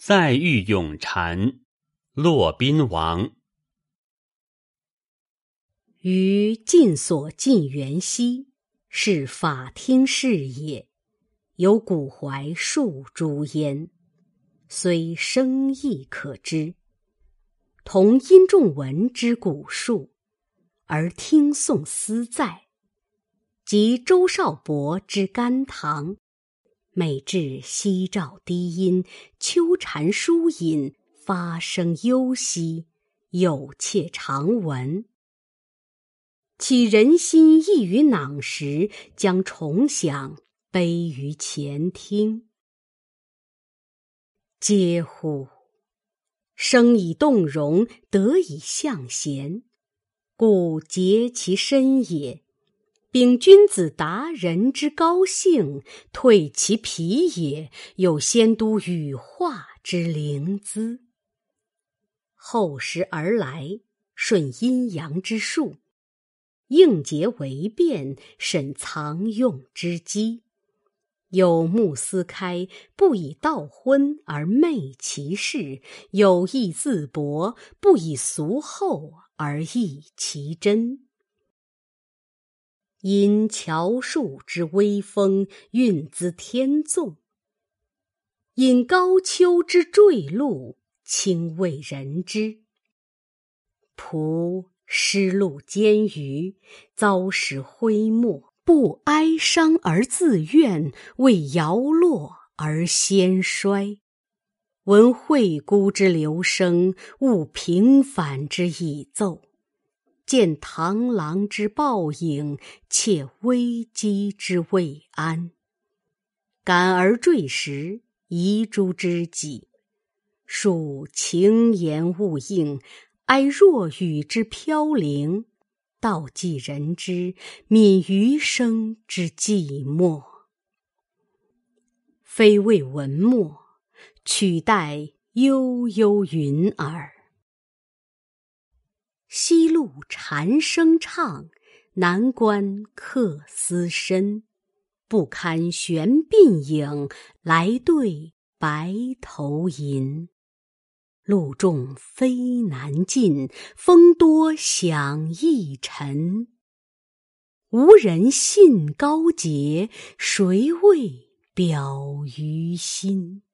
再遇永禅，骆宾王。于晋所晋元熙，是法听事也，有古槐数诸焉，虽生亦可知。同殷仲文之古树，而听诵思在，及周少伯之甘棠，每至夕照低阴，秋蝉疏隐，发声幽兮，有妾常闻。岂人心异于囊时，将重响，悲于前听。嗟乎！生以动容，德以向贤，故竭其身也。秉君子达人之高兴，退其皮也，有先都羽化之灵姿。后时而来，顺阴阳之术，应节为变，审藏用之机。有目思开，不以道昏而昧其事；有意自博，不以俗厚而异其真。因乔树之威风，运兹天纵；引高丘之坠露，轻为人知。仆失路艰余，遭时灰没。不哀伤而自怨，为摇落而先衰。闻惠姑之流声，悟平凡之已奏。见螳螂之报影，且危机之未安。感而坠石，遗诸知己。数晴言勿应，哀若雨之飘零。道济人之，悯余生之寂寞。非为文墨，取代悠悠云耳。西路蝉声唱，南关客思深。不堪悬鬓影，来对白头吟。路重飞难进，风多响易沉。无人信高洁，谁为表于心？